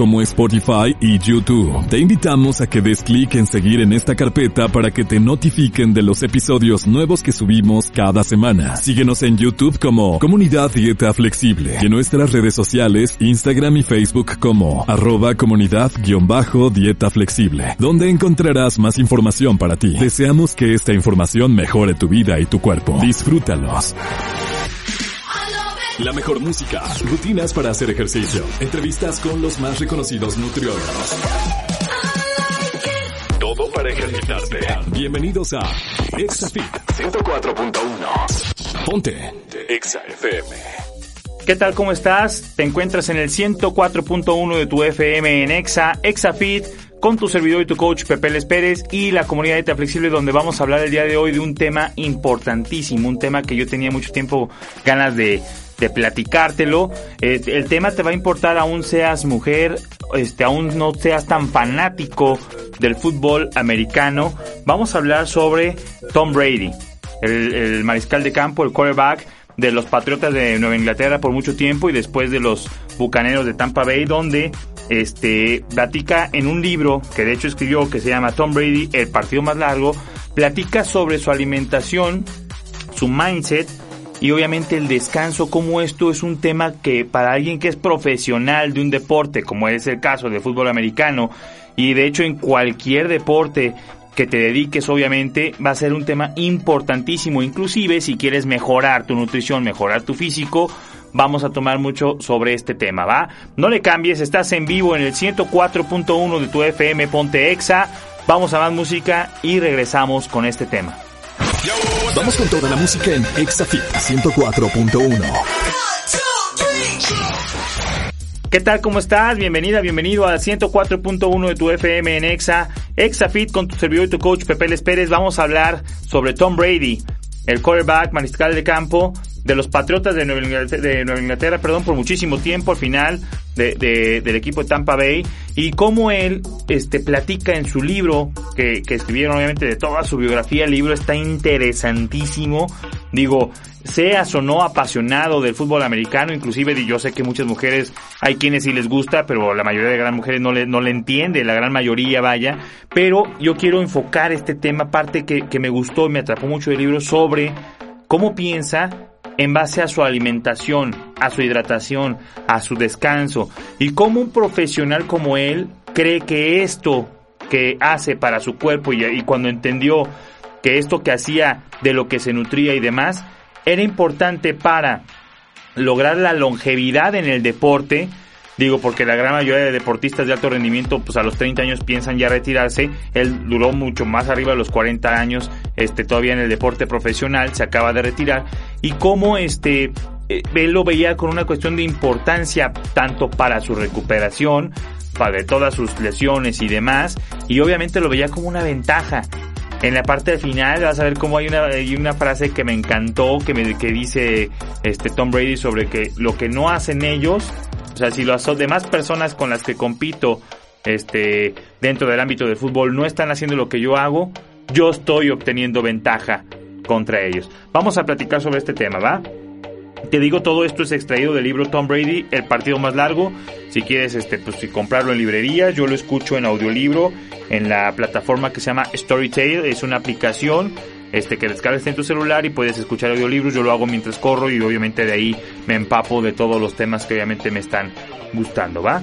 como Spotify y YouTube. Te invitamos a que des clic en seguir en esta carpeta para que te notifiquen de los episodios nuevos que subimos cada semana. Síguenos en YouTube como Comunidad Dieta Flexible y en nuestras redes sociales, Instagram y Facebook como arroba comunidad-dieta flexible, donde encontrarás más información para ti. Deseamos que esta información mejore tu vida y tu cuerpo. Disfrútalos. La mejor música, rutinas para hacer ejercicio, entrevistas con los más reconocidos nutriólogos. Todo para ejercitarte. Bienvenidos a ExaFit 104.1. Ponte ExaFM. ¿Qué tal? ¿Cómo estás? Te encuentras en el 104.1 de tu FM en Exa, ExaFit, con tu servidor y tu coach Pepe Les Pérez y la comunidad de Flexible donde vamos a hablar el día de hoy de un tema importantísimo, un tema que yo tenía mucho tiempo ganas de, de platicártelo. Eh, el tema te va a importar aún seas mujer, este, aún no seas tan fanático del fútbol americano. Vamos a hablar sobre Tom Brady, el, el mariscal de campo, el quarterback de los Patriotas de Nueva Inglaterra por mucho tiempo y después de los Bucaneros de Tampa Bay, donde este platica en un libro que de hecho escribió que se llama Tom Brady, el partido más largo, platica sobre su alimentación, su mindset y obviamente el descanso, como esto es un tema que para alguien que es profesional de un deporte, como es el caso del fútbol americano, y de hecho en cualquier deporte que te dediques obviamente va a ser un tema importantísimo, inclusive si quieres mejorar tu nutrición, mejorar tu físico, vamos a tomar mucho sobre este tema, ¿va? No le cambies, estás en vivo en el 104.1 de tu FM Ponte Exa, vamos a más música y regresamos con este tema. Vamos con toda la música en Exafit 104.1. ¿Qué tal? ¿Cómo estás? Bienvenida, bienvenido a 104.1 de tu FM en Exa. Exafit con tu servidor y tu coach Pepe Les. Vamos a hablar sobre Tom Brady, el quarterback mariscal de campo de los Patriotas de Nueva Inglaterra, de Nueva Inglaterra perdón, por muchísimo tiempo al final de, de, del equipo de Tampa Bay y cómo él este, platica en su libro, que, que escribieron obviamente de toda su biografía, el libro está interesantísimo, digo, seas o no apasionado del fútbol americano, inclusive yo sé que muchas mujeres, hay quienes sí les gusta, pero la mayoría de las mujeres no le, no le entiende, la gran mayoría vaya, pero yo quiero enfocar este tema, parte que, que me gustó y me atrapó mucho del libro, sobre cómo piensa en base a su alimentación, a su hidratación, a su descanso. Y cómo un profesional como él cree que esto que hace para su cuerpo y, cuando entendió que esto que hacía de lo que se nutría y demás era importante para lograr la longevidad en el deporte, Digo, porque la gran mayoría de deportistas de alto rendimiento, pues a los 30 años piensan ya retirarse. Él duró mucho más arriba de los 40 años, este, todavía en el deporte profesional, se acaba de retirar. Y cómo este, eh, él lo veía con una cuestión de importancia tanto para su recuperación, para de todas sus lesiones y demás, y obviamente lo veía como una ventaja. En la parte final vas a ver cómo hay una, hay una frase que me encantó, que, me, que dice este Tom Brady sobre que lo que no hacen ellos, sea, si las demás personas con las que compito este, dentro del ámbito del fútbol no están haciendo lo que yo hago, yo estoy obteniendo ventaja contra ellos. Vamos a platicar sobre este tema, ¿va? Te digo, todo esto es extraído del libro Tom Brady, El partido más largo. Si quieres este, pues, comprarlo en librerías, yo lo escucho en audiolibro en la plataforma que se llama Storytale. Es una aplicación este, que descargues en tu celular y puedes escuchar audiolibros. Yo lo hago mientras corro y obviamente de ahí me empapo de todos los temas que obviamente me están gustando, ¿va?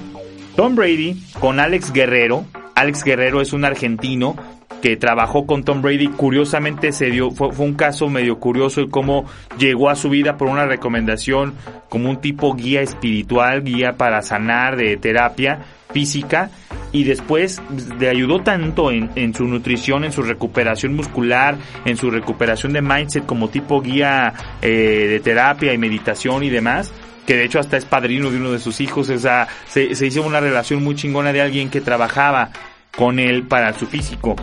Tom Brady con Alex Guerrero. Alex Guerrero es un argentino que trabajó con Tom Brady. Curiosamente se dio, fue, un caso medio curioso el cómo llegó a su vida por una recomendación como un tipo guía espiritual, guía para sanar de terapia física y después le ayudó tanto en, en, su nutrición, en su recuperación muscular, en su recuperación de mindset como tipo guía eh, de terapia y meditación y demás, que de hecho hasta es padrino de uno de sus hijos, o se, se hizo una relación muy chingona de alguien que trabajaba con él para su físico.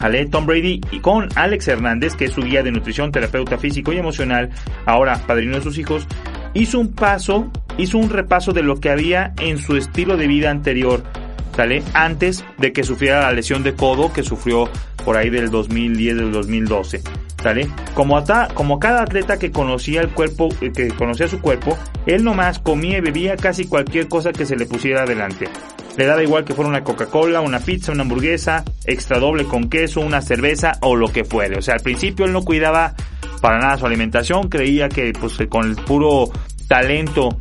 Ale Tom Brady y con Alex Hernández, que es su guía de nutrición, terapeuta físico y emocional, ahora padrino de sus hijos, hizo un paso, hizo un repaso de lo que había en su estilo de vida anterior, Antes de que sufriera la lesión de codo que sufrió por ahí del 2010 del 2012, ¿sale? Como, como cada atleta que conocía el cuerpo, eh, que conocía su cuerpo, él nomás comía y bebía casi cualquier cosa que se le pusiera adelante. Le daba igual que fuera una Coca-Cola, una pizza, una hamburguesa, extra doble con queso, una cerveza o lo que fuere. O sea, al principio él no cuidaba para nada su alimentación, creía que pues con el puro talento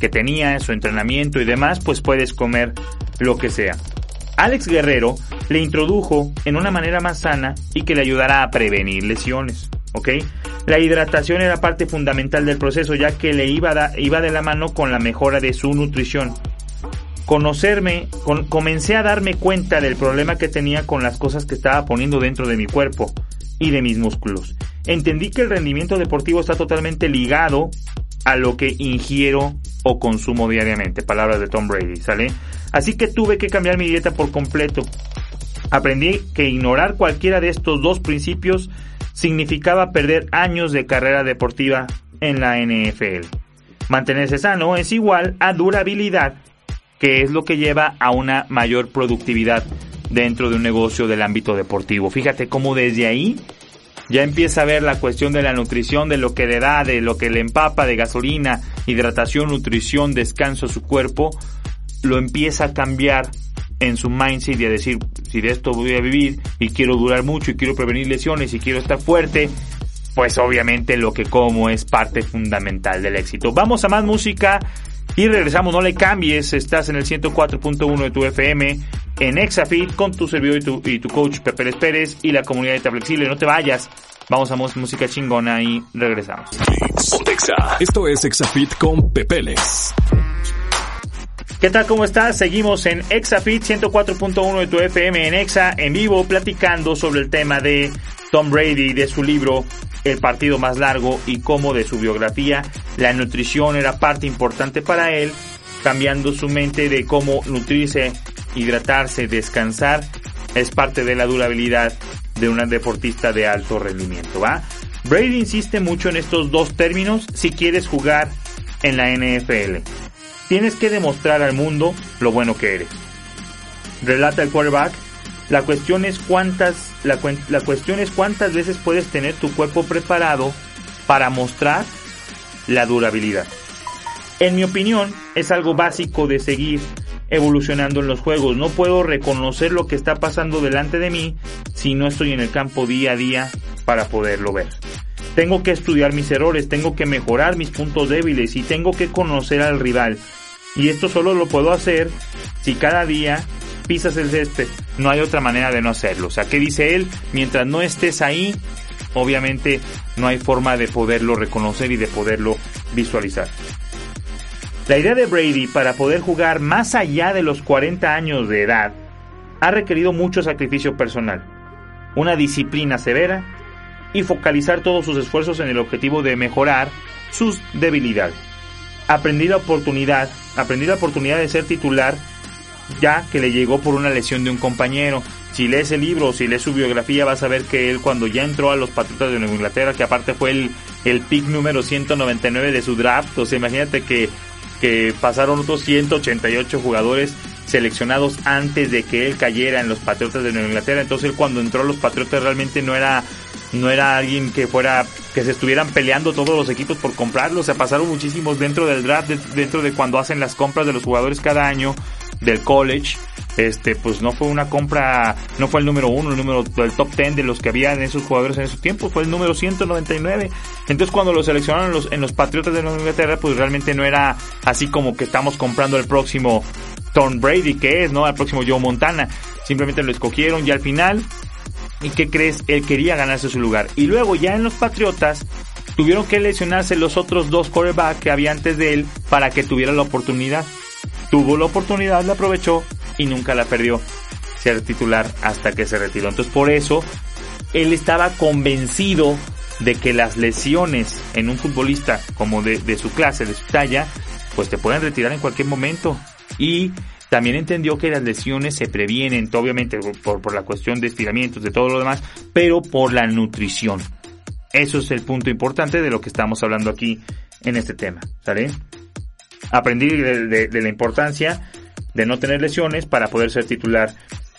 que tenía en su entrenamiento y demás, pues puedes comer lo que sea. Alex Guerrero le introdujo en una manera más sana y que le ayudará a prevenir lesiones. ¿ok? La hidratación era parte fundamental del proceso ya que le iba, iba de la mano con la mejora de su nutrición conocerme, comencé a darme cuenta del problema que tenía con las cosas que estaba poniendo dentro de mi cuerpo y de mis músculos. Entendí que el rendimiento deportivo está totalmente ligado a lo que ingiero o consumo diariamente. Palabras de Tom Brady, ¿sale? Así que tuve que cambiar mi dieta por completo. Aprendí que ignorar cualquiera de estos dos principios significaba perder años de carrera deportiva en la NFL. Mantenerse sano es igual a durabilidad que es lo que lleva a una mayor productividad dentro de un negocio del ámbito deportivo. Fíjate cómo desde ahí ya empieza a ver la cuestión de la nutrición, de lo que le da, de lo que le empapa de gasolina, hidratación, nutrición, descanso a su cuerpo, lo empieza a cambiar en su mindset y a decir, si de esto voy a vivir y quiero durar mucho y quiero prevenir lesiones y quiero estar fuerte, pues obviamente lo que como es parte fundamental del éxito. Vamos a más música. Y regresamos, no le cambies, estás en el 104.1 de tu FM, en Exafit, con tu servidor y tu, y tu coach Pepe Pérez y la comunidad de Flexible. No te vayas, vamos a música chingona y regresamos. Esto es Exafit con Pepeles. ¿Qué tal? ¿Cómo estás? Seguimos en Exafit 104.1 de tu FM en Exa en vivo platicando sobre el tema de Tom Brady de su libro el partido más largo y cómo de su biografía la nutrición era parte importante para él, cambiando su mente de cómo nutrirse, hidratarse, descansar, es parte de la durabilidad de un deportista de alto rendimiento. Brady insiste mucho en estos dos términos si quieres jugar en la NFL. Tienes que demostrar al mundo lo bueno que eres. Relata el quarterback la cuestión es cuántas, la, cuestión es cuántas veces puedes tener tu cuerpo preparado para mostrar la durabilidad. En mi opinión, es algo básico de seguir evolucionando en los juegos. No puedo reconocer lo que está pasando delante de mí si no estoy en el campo día a día para poderlo ver. Tengo que estudiar mis errores, tengo que mejorar mis puntos débiles y tengo que conocer al rival. Y esto solo lo puedo hacer si cada día pisas el césped. No hay otra manera de no hacerlo. O sea, ¿qué dice él? Mientras no estés ahí, obviamente no hay forma de poderlo reconocer y de poderlo visualizar. La idea de Brady para poder jugar más allá de los 40 años de edad ha requerido mucho sacrificio personal, una disciplina severa y focalizar todos sus esfuerzos en el objetivo de mejorar sus debilidades. Aprendí la oportunidad, aprendí la oportunidad de ser titular ya que le llegó por una lesión de un compañero. Si lees el libro si lees su biografía vas a ver que él cuando ya entró a los Patriotas de Nueva Inglaterra, que aparte fue el, el pick número 199 de su draft, o sea, imagínate que, que pasaron otros 188 jugadores seleccionados antes de que él cayera en los Patriotas de Nueva Inglaterra. Entonces él cuando entró a los Patriotas realmente no era no era alguien que fuera que se estuvieran peleando todos los equipos por comprarlo, o sea, pasaron muchísimos dentro del draft, dentro de cuando hacen las compras de los jugadores cada año del college, este, pues no fue una compra, no fue el número uno, el número del top ten de los que había en esos jugadores en ese tiempo, fue el número 199. Entonces cuando lo seleccionaron en los, en los Patriotas de Nueva Inglaterra, pues realmente no era así como que estamos comprando el próximo Tom Brady que es, ¿no? Al próximo Joe Montana. Simplemente lo escogieron y al final, ¿y qué crees? Él quería ganarse su lugar. Y luego ya en los Patriotas tuvieron que lesionarse los otros dos quarterbacks que había antes de él para que tuviera la oportunidad. Tuvo la oportunidad, la aprovechó y nunca la perdió ser titular hasta que se retiró. Entonces por eso él estaba convencido de que las lesiones en un futbolista como de, de su clase, de su talla, pues te pueden retirar en cualquier momento. Y también entendió que las lesiones se previenen, obviamente por, por la cuestión de estiramientos, de todo lo demás, pero por la nutrición. Eso es el punto importante de lo que estamos hablando aquí en este tema, ¿sale? Aprendí de, la importancia de no tener lesiones para poder ser titular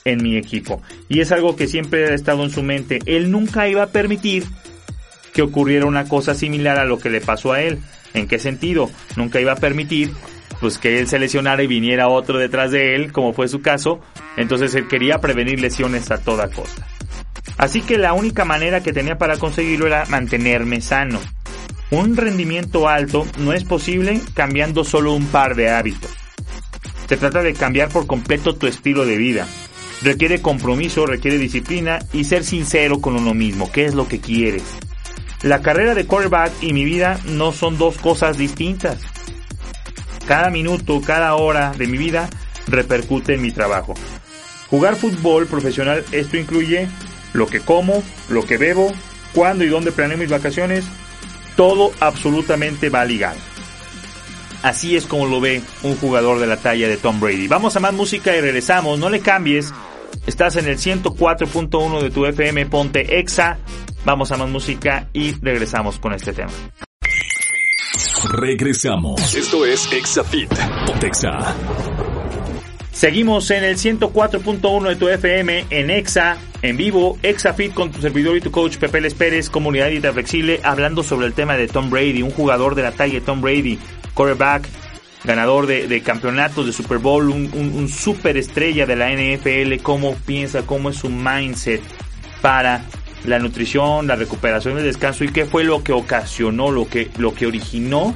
en mi equipo. Y es algo que siempre ha estado en su mente. Él nunca iba a permitir que ocurriera una cosa similar a lo que le pasó a él. ¿En qué sentido? Nunca iba a permitir pues que él se lesionara y viniera otro detrás de él, como fue su caso. Entonces él quería prevenir lesiones a toda costa. Así que la única manera que tenía para conseguirlo era mantenerme sano. Un rendimiento alto no es posible cambiando solo un par de hábitos. Se trata de cambiar por completo tu estilo de vida. Requiere compromiso, requiere disciplina y ser sincero con uno mismo. ¿Qué es lo que quieres? La carrera de quarterback y mi vida no son dos cosas distintas. Cada minuto, cada hora de mi vida repercute en mi trabajo. Jugar fútbol profesional, esto incluye lo que como, lo que bebo, cuándo y dónde planeo mis vacaciones, todo absolutamente va ligado. Así es como lo ve un jugador de la talla de Tom Brady. Vamos a más música y regresamos, no le cambies. Estás en el 104.1 de tu FM, ponte Exa. Vamos a más música y regresamos con este tema. Regresamos. Esto es Exafit. Ponte Exa. Seguimos en el 104.1 de tu FM en Exa, en vivo, ExaFit con tu servidor y tu coach Pepe Les Pérez, comunidad flexible, hablando sobre el tema de Tom Brady, un jugador de la talla de Tom Brady, quarterback, ganador de, campeonatos de Super Bowl, un, un, super estrella de la NFL, cómo piensa, cómo es su mindset para la nutrición, la recuperación, el descanso y qué fue lo que ocasionó, lo que, lo que originó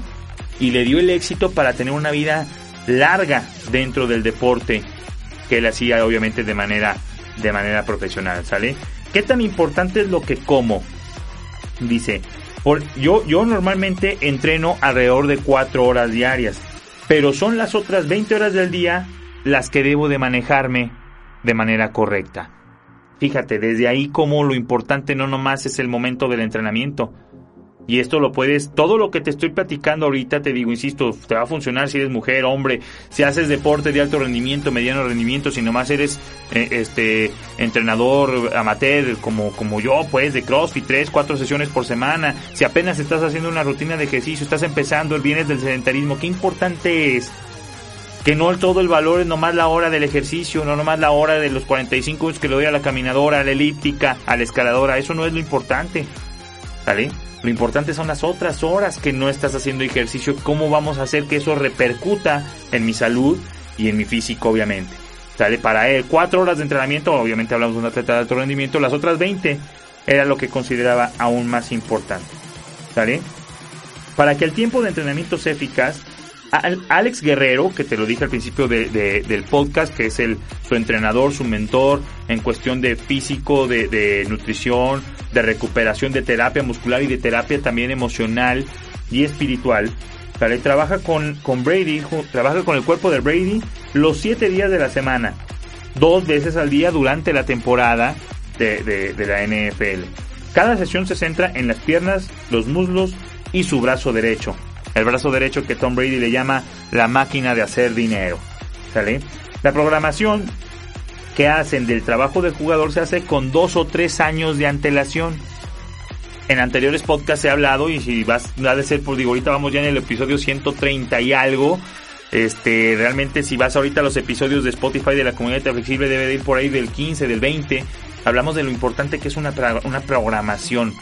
y le dio el éxito para tener una vida larga dentro del deporte que él hacía obviamente de manera de manera profesional, ¿sale? ¿Qué tan importante es lo que como? Dice, por, yo, yo normalmente entreno alrededor de 4 horas diarias, pero son las otras 20 horas del día las que debo de manejarme de manera correcta. Fíjate, desde ahí como lo importante no nomás es el momento del entrenamiento, y esto lo puedes, todo lo que te estoy platicando ahorita, te digo, insisto, te va a funcionar si eres mujer, hombre, si haces deporte de alto rendimiento, mediano rendimiento, si nomás eres eh, este entrenador amateur como, como yo, pues, de CrossFit, tres, cuatro sesiones por semana, si apenas estás haciendo una rutina de ejercicio, estás empezando, el bienes del sedentarismo, qué importante es que no todo el valor es nomás la hora del ejercicio, no nomás la hora de los 45 minutos que le doy a la caminadora, a la elíptica, a la escaladora, eso no es lo importante, ¿vale? Lo importante son las otras horas que no estás haciendo ejercicio, cómo vamos a hacer que eso repercuta en mi salud y en mi físico, obviamente. ¿Sale? Para él, cuatro horas de entrenamiento, obviamente hablamos de un atleta de alto rendimiento, las otras 20 era lo que consideraba aún más importante. ¿Sale? Para que el tiempo de entrenamiento sea eficaz, Alex Guerrero, que te lo dije al principio del podcast, que es el, su entrenador, su mentor en cuestión de físico, de, nutrición, de recuperación, de terapia muscular y de terapia también emocional y espiritual. ¿vale? Trabaja con, con Brady, trabaja con el cuerpo de Brady los siete días de la semana, dos veces al día durante la temporada de, de la NFL. Cada sesión se centra en las piernas, los muslos y su brazo derecho el brazo derecho que Tom Brady le llama la máquina de hacer dinero. ¿Sale? La programación que hacen del trabajo del jugador se hace con dos o tres años de antelación. En anteriores podcasts he hablado y si vas a de ser por digo ahorita vamos ya en el episodio 130 y algo. Este, realmente si vas ahorita a los episodios de Spotify de la comunidad flexible debe de ir por ahí del 15, del 20. Hablamos de lo importante que es una, una programación,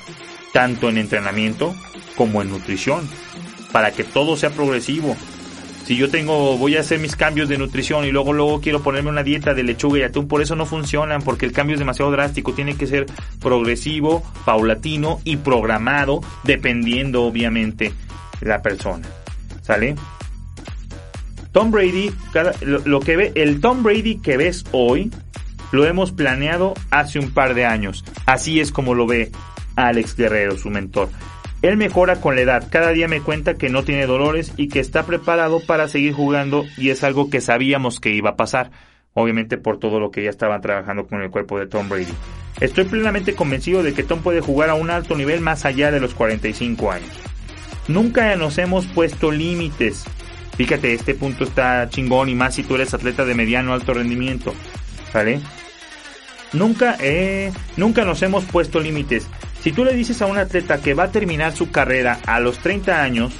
tanto en entrenamiento como en nutrición para que todo sea progresivo. Si yo tengo, voy a hacer mis cambios de nutrición y luego luego quiero ponerme una dieta de lechuga y atún, por eso no funcionan, porque el cambio es demasiado drástico, tiene que ser progresivo, paulatino y programado, dependiendo obviamente la persona. ¿Sale? Tom Brady, lo, que ve, el Tom Brady que ves hoy, lo hemos planeado hace un par de años. Así es como lo ve Alex Guerrero, su mentor. Él mejora con la edad, cada día me cuenta que no tiene dolores y que está preparado para seguir jugando y es algo que sabíamos que iba a pasar, obviamente por todo lo que ya estaban trabajando con el cuerpo de Tom Brady. Estoy plenamente convencido de que Tom puede jugar a un alto nivel más allá de los 45 años. Nunca nos hemos puesto límites. Fíjate, este punto está chingón y más si tú eres atleta de mediano alto rendimiento. ¿Vale? Nunca, eh, nunca nos hemos puesto límites. Si tú le dices a un atleta que va a terminar su carrera a los 30 años,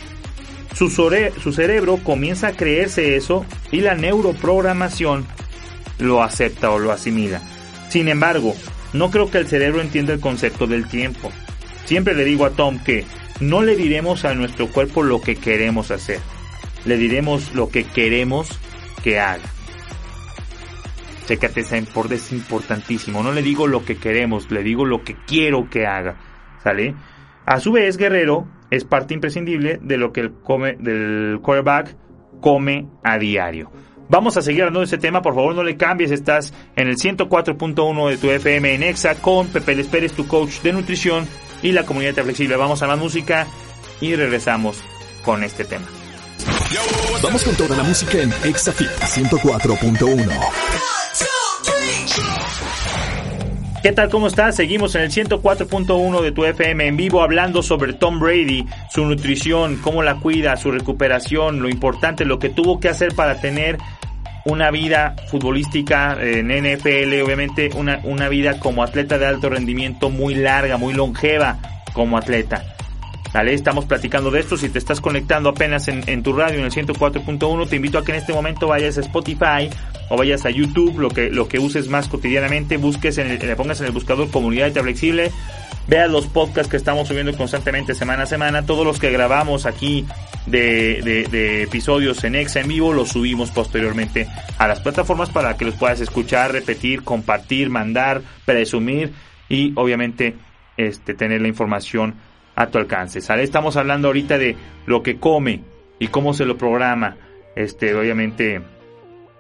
su, su cerebro comienza a creerse eso y la neuroprogramación lo acepta o lo asimila. Sin embargo, no creo que el cerebro entienda el concepto del tiempo. Siempre le digo a Tom que no le diremos a nuestro cuerpo lo que queremos hacer. Le diremos lo que queremos que haga. Chécate esa es importantísimo. No le digo lo que queremos, le digo lo que quiero que haga. ¿Sale? A su vez, Guerrero es parte imprescindible de lo que el come, del quarterback come a diario. Vamos a seguir hablando de este tema, por favor no le cambies, estás en el 104.1 de tu FM en Exa con Pepe Les Pérez, tu coach de nutrición y la comunidad flexible. Vamos a la música y regresamos con este tema. Vamos con toda la música en ExaFit 104.1. ¿Qué tal? ¿Cómo estás? Seguimos en el 104.1 de tu FM en vivo hablando sobre Tom Brady, su nutrición, cómo la cuida, su recuperación, lo importante, lo que tuvo que hacer para tener una vida futbolística en NFL, obviamente una, una vida como atleta de alto rendimiento muy larga, muy longeva como atleta. ¿Vale? Estamos platicando de esto. Si te estás conectando apenas en, tu radio en el 104.1, te invito a que en este momento vayas a Spotify o vayas a YouTube, lo que, lo que uses más cotidianamente, busques en le pongas en el buscador Comunidad de Flexible, veas los podcasts que estamos subiendo constantemente semana a semana, todos los que grabamos aquí de, de, episodios en Exa en vivo los subimos posteriormente a las plataformas para que los puedas escuchar, repetir, compartir, mandar, presumir y obviamente este, tener la información a tu alcance. ¿sale? Estamos hablando ahorita de lo que come y cómo se lo programa. Este, obviamente,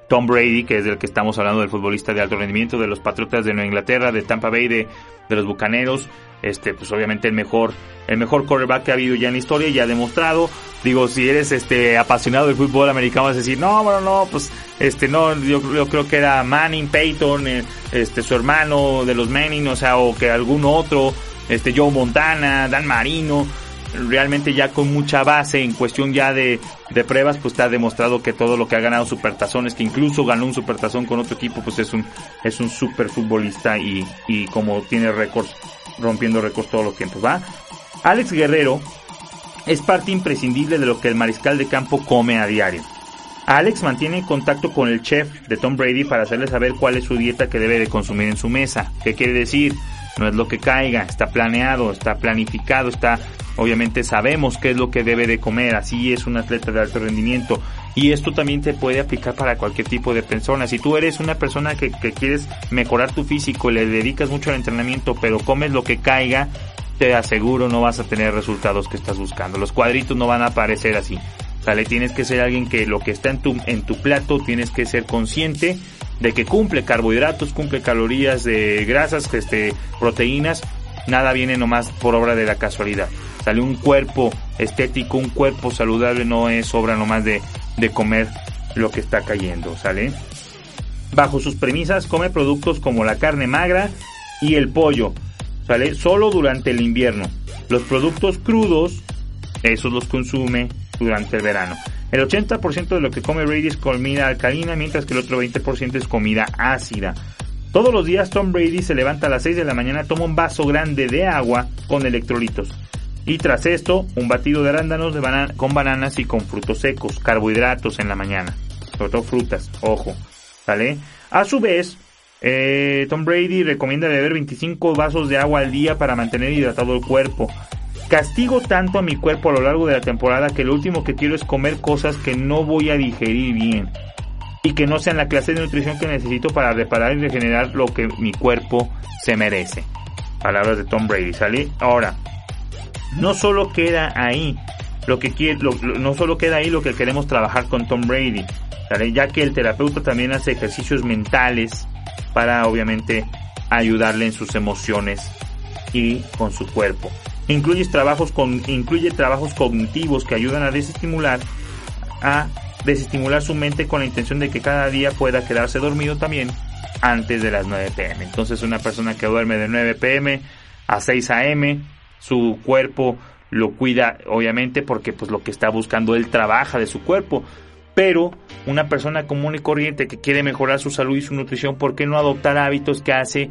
Tom Brady, que es del que estamos hablando, del futbolista de alto rendimiento, de los Patriotas de Nueva Inglaterra, de Tampa Bay, de, de los Bucaneros. Este, pues obviamente el mejor, el mejor quarterback que ha habido ya en la historia y ha demostrado. Digo, si eres este apasionado del fútbol americano vas a decir, no, bueno, no, pues este no, yo, yo creo que era Manning, Peyton, eh, este su hermano de los Manning, o sea, o que algún otro, este Joe Montana, Dan Marino, realmente ya con mucha base en cuestión ya de, de pruebas, pues está demostrado que todo lo que ha ganado Supertazones, que incluso ganó un Supertazón con otro equipo, pues es un, es un super futbolista y, y como tiene récords, rompiendo récords todos los tiempos, ¿va? Alex Guerrero es parte imprescindible de lo que el mariscal de campo come a diario. Alex mantiene contacto con el chef de Tom Brady para hacerle saber cuál es su dieta que debe de consumir en su mesa. ¿Qué quiere decir? No es lo que caiga, está planeado, está planificado, está, obviamente sabemos qué es lo que debe de comer, así es un atleta de alto rendimiento. Y esto también se puede aplicar para cualquier tipo de persona. Si tú eres una persona que, que quieres mejorar tu físico, le dedicas mucho al entrenamiento, pero comes lo que caiga, te aseguro no vas a tener resultados que estás buscando. Los cuadritos no van a aparecer así. ¿Sale? Tienes que ser alguien que lo que está en tu, en tu plato tienes que ser consciente de que cumple carbohidratos, cumple calorías de grasas, este, proteínas, nada viene nomás por obra de la casualidad. Sale un cuerpo estético, un cuerpo saludable no es obra nomás de, de comer lo que está cayendo, ¿sale? Bajo sus premisas come productos como la carne magra y el pollo, ¿sale? Solo durante el invierno. Los productos crudos, esos los consume durante el verano. El 80% de lo que come Brady es comida alcalina, mientras que el otro 20% es comida ácida. Todos los días Tom Brady se levanta a las 6 de la mañana, toma un vaso grande de agua con electrolitos. Y tras esto, un batido de arándanos con bananas y con frutos secos, carbohidratos en la mañana. Sobre todo frutas, ojo. ¿Vale? A su vez, eh, Tom Brady recomienda beber 25 vasos de agua al día para mantener hidratado el cuerpo. Castigo tanto a mi cuerpo a lo largo de la temporada que lo último que quiero es comer cosas que no voy a digerir bien y que no sean la clase de nutrición que necesito para reparar y regenerar lo que mi cuerpo se merece. Palabras de Tom Brady, ¿sale? Ahora, no solo queda ahí lo que quiere, no solo queda ahí lo que queremos trabajar con Tom Brady. ya que el terapeuta también hace ejercicios mentales para obviamente ayudarle en sus emociones y con su cuerpo. Incluye trabajos, con, incluye trabajos cognitivos que ayudan a desestimular, a desestimular su mente con la intención de que cada día pueda quedarse dormido también antes de las 9 pm. Entonces una persona que duerme de 9 pm a 6 am, su cuerpo lo cuida obviamente porque pues lo que está buscando él trabaja de su cuerpo. Pero una persona común y corriente que quiere mejorar su salud y su nutrición, ¿por qué no adoptar hábitos que hace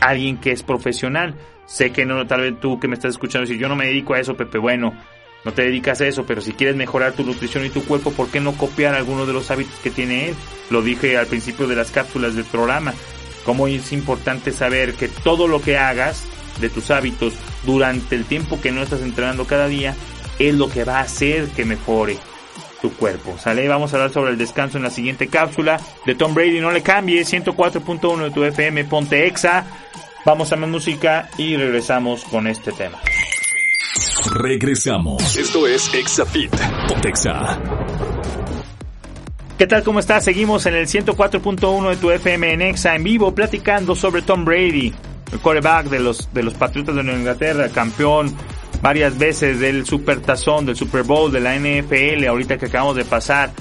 alguien que es profesional? Sé que no, tal vez tú que me estás escuchando, si yo no me dedico a eso, Pepe, bueno, no te dedicas a eso, pero si quieres mejorar tu nutrición y tu cuerpo, ¿por qué no copiar algunos de los hábitos que tiene él? Lo dije al principio de las cápsulas del programa. Cómo es importante saber que todo lo que hagas de tus hábitos durante el tiempo que no estás entrenando cada día es lo que va a hacer que mejore tu cuerpo. ¿Sale? Vamos a hablar sobre el descanso en la siguiente cápsula de Tom Brady. No le cambie, 104.1 de tu FM, ponte exa. Vamos a más música y regresamos con este tema. Regresamos. Esto es ExaFit. Ponte exa. ¿Qué tal? ¿Cómo estás? Seguimos en el 104.1 de tu FM en Exa en vivo platicando sobre Tom Brady, el quarterback de los, de los Patriotas de Nueva Inglaterra, campeón varias veces del Super Tazón, del Super Bowl, de la NFL, ahorita que acabamos de pasar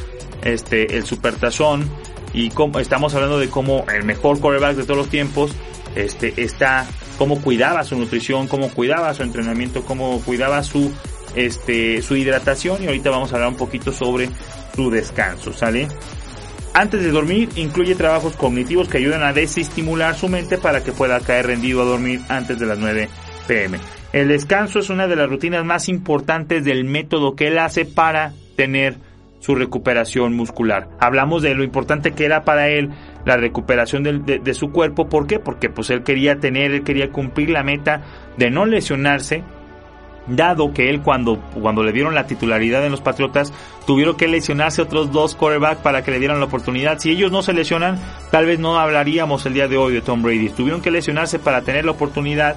este el Super Tazón y como, estamos hablando de cómo el mejor quarterback de todos los tiempos este está cómo cuidaba su nutrición, cómo cuidaba su entrenamiento, cómo cuidaba su este su hidratación y ahorita vamos a hablar un poquito sobre su descanso, ¿sale? Antes de dormir, incluye trabajos cognitivos que ayudan a desestimular su mente para que pueda caer rendido a dormir antes de las 9 pm. El descanso es una de las rutinas más importantes del método que él hace para tener su recuperación muscular. Hablamos de lo importante que era para él la recuperación de, su cuerpo. ¿Por qué? Porque pues él quería tener, él quería cumplir la meta de no lesionarse, dado que él cuando, cuando le dieron la titularidad en los Patriotas, tuvieron que lesionarse otros dos quarterbacks para que le dieran la oportunidad. Si ellos no se lesionan, tal vez no hablaríamos el día de hoy de Tom Brady. Tuvieron que lesionarse para tener la oportunidad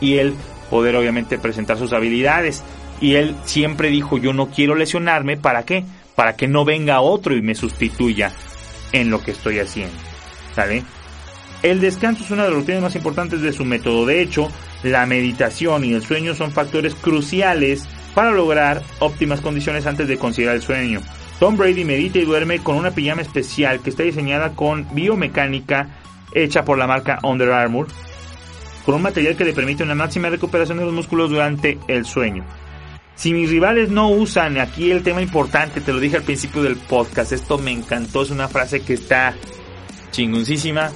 y él poder obviamente presentar sus habilidades. Y él siempre dijo, yo no quiero lesionarme, ¿para qué? Para que no venga otro y me sustituya en lo que estoy haciendo. ¿Sale? El descanso es una de las rutinas más importantes de su método. De hecho, la meditación y el sueño son factores cruciales para lograr óptimas condiciones antes de considerar el sueño. Tom Brady medita y duerme con una pijama especial que está diseñada con biomecánica hecha por la marca Under Armour con un material que le permite una máxima recuperación de los músculos durante el sueño. Si mis rivales no usan, aquí el tema importante, te lo dije al principio del podcast, esto me encantó, es una frase que está chingoncísima.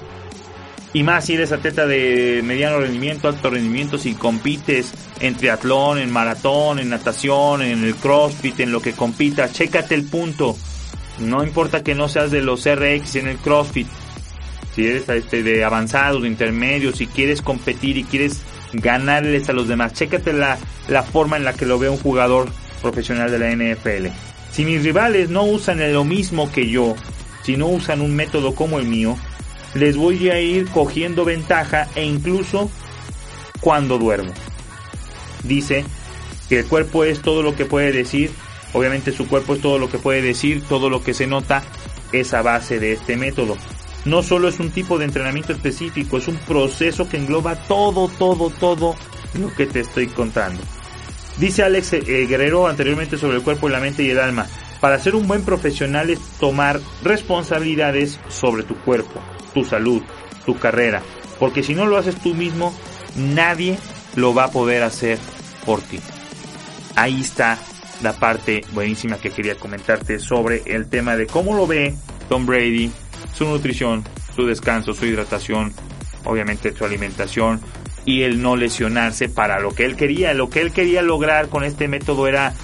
Y más si eres atleta de mediano rendimiento, alto rendimiento, si compites en triatlón, en maratón, en natación, en el crossfit, en lo que compitas, chécate el punto. No importa que no seas de los RX en el crossfit, si eres este, de avanzados, de intermedios, si quieres competir y quieres ganarles a los demás, chécate la, la forma en la que lo ve un jugador profesional de la NFL. Si mis rivales no usan lo mismo que yo, si no usan un método como el mío, les voy a ir cogiendo ventaja e incluso cuando duermo. Dice que el cuerpo es todo lo que puede decir, obviamente su cuerpo es todo lo que puede decir, todo lo que se nota es a base de este método no solo es un tipo de entrenamiento específico, es un proceso que engloba todo, todo, todo lo que te estoy contando. Dice Alex eh, Guerrero anteriormente sobre el cuerpo, la mente y el alma. Para ser un buen profesional es tomar responsabilidades sobre tu cuerpo, tu salud, tu carrera. Porque si no lo haces tú mismo, nadie lo va a poder hacer por ti. Ahí está la parte buenísima que quería comentarte sobre el tema de cómo lo ve Tom Brady, su nutrición, su descanso, su hidratación, obviamente su alimentación y el no lesionarse para lo que él quería. Lo que él quería lograr con este método era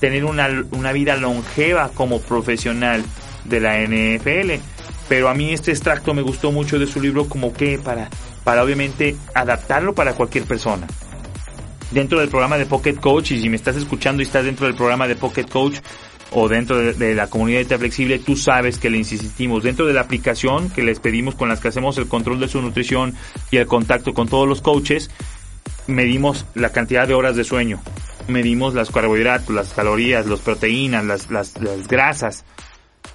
tener una, una vida longeva como profesional de la NFL. Pero a mí este extracto me gustó mucho de su libro como que para, para obviamente adaptarlo para cualquier persona. Dentro del programa de Pocket Coach, y si me estás escuchando y estás dentro del programa de Pocket Coach, o dentro de, la comunidad de flexible, tú sabes que le insistimos. Dentro de la aplicación que les pedimos con las que hacemos el control de su nutrición y el contacto con todos los coaches, medimos la cantidad de horas de sueño, medimos las carbohidratos, las calorías, las proteínas, las, las, las grasas.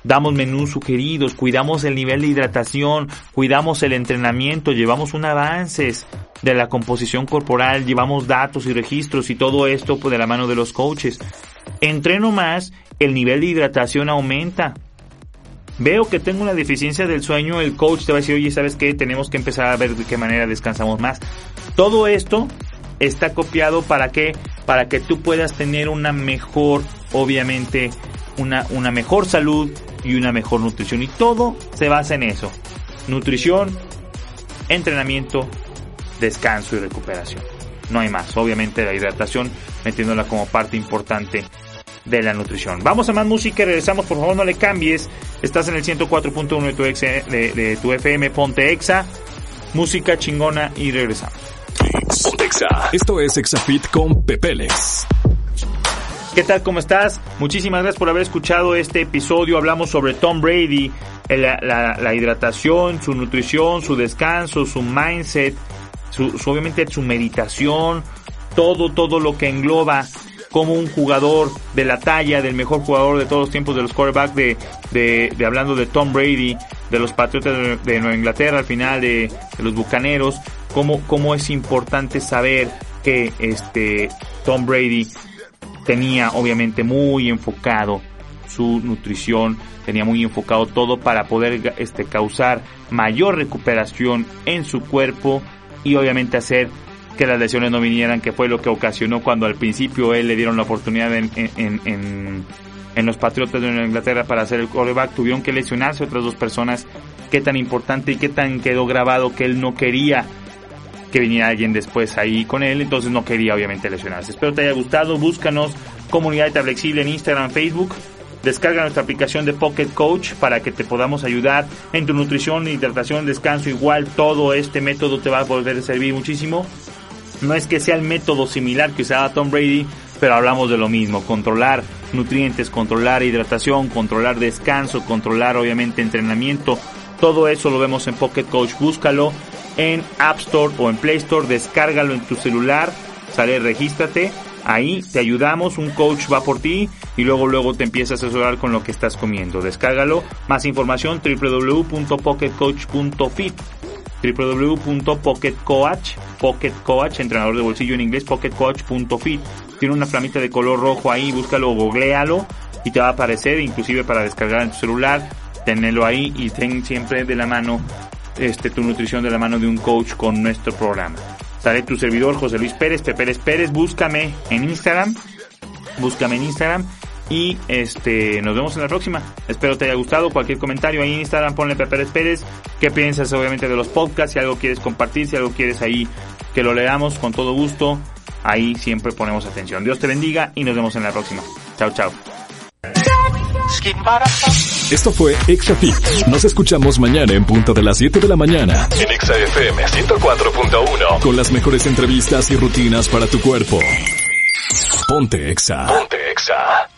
damos menús sugeridos, cuidamos el nivel de hidratación, cuidamos el entrenamiento, llevamos un avances de la composición corporal, llevamos datos y registros y todo esto pues, de la mano de los coaches. Entreno más, el nivel de hidratación aumenta. Veo que tengo una deficiencia del sueño, el coach te va a decir, oye, ¿sabes qué? Tenemos que empezar a ver de qué manera descansamos más. Todo esto está copiado para que, para que tú puedas tener una mejor, obviamente, una, una mejor salud y una mejor nutrición. Y todo se basa en eso. Nutrición, entrenamiento, descanso y recuperación. No hay más. Obviamente la hidratación metiéndola como parte importante de la nutrición. Vamos a más música y regresamos. Por favor no le cambies. Estás en el 104.1 de tu, de, de tu FM Ponte Exa. Música chingona y regresamos. Esto es Exafit con Pepeles. ¿Qué tal? ¿Cómo estás? Muchísimas gracias por haber escuchado este episodio. Hablamos sobre Tom Brady, la, hidratación, su nutrición, su descanso, su mindset, su, obviamente su meditación, todo, todo lo que engloba como un jugador de la talla del mejor jugador de todos los tiempos de los quarterbacks de, de, hablando de Tom Brady, de los Patriotas de, Nueva Inglaterra, al final de, los Bucaneros, cómo, cómo es importante saber que este Tom Brady tenía obviamente muy enfocado su nutrición, tenía muy enfocado todo para poder este, causar mayor recuperación en su cuerpo y obviamente hacer que las lesiones no vinieran, que fue lo que ocasionó cuando al principio él le dieron la oportunidad en, en, en, los Patriotas de Inglaterra para hacer el quarterback, tuvieron que lesionarse otras dos personas, qué tan importante y qué tan quedó grabado que él no quería que viniera alguien después ahí con él, entonces no quería obviamente lesionarse. Espero te haya gustado, búscanos Comunidad de Flexible en Instagram, Facebook. Descarga nuestra aplicación de Pocket Coach para que te podamos ayudar en tu nutrición, hidratación, descanso. Igual todo este método te va a poder servir muchísimo. No es que sea el método similar que usaba Tom Brady, pero hablamos de lo mismo. Controlar nutrientes, controlar hidratación, controlar descanso, controlar obviamente entrenamiento. Todo eso lo vemos en Pocket Coach. Búscalo en App Store o en Play Store, descárgalo en tu celular, sale, regístrate, ahí te ayudamos, un coach va por ti y luego luego te empiezas a asesorar con lo que estás comiendo. Descárgalo, más información www.pocketcoach.fit www.pocketcoach pocketcoach, entrenador de bolsillo en inglés, pocketcoach.fit. Tiene una flamita de color rojo ahí, búscalo, googlealo y te va a aparecer, inclusive para descargar en tu celular, tenerlo ahí y ten siempre de la mano este, tu nutrición de la mano de un coach con nuestro programa. Sale tu servidor José Luis Pérez, Pérez Pérez, búscame en Instagram, búscame en Instagram y este nos vemos en la próxima. Espero te haya gustado. Cualquier comentario ahí en Instagram, ponle Pérez Pérez. ¿Qué piensas obviamente de los podcasts? Si algo quieres compartir, si algo quieres ahí que lo leamos con todo gusto, ahí siempre ponemos atención. Dios te bendiga y nos vemos en la próxima. Chao, chao. Esto fue Exafit. Nos escuchamos mañana en punto de las 7 de la mañana en ExaFM 104.1 con las mejores entrevistas y rutinas para tu cuerpo. Ponte Exa. Ponte Exa.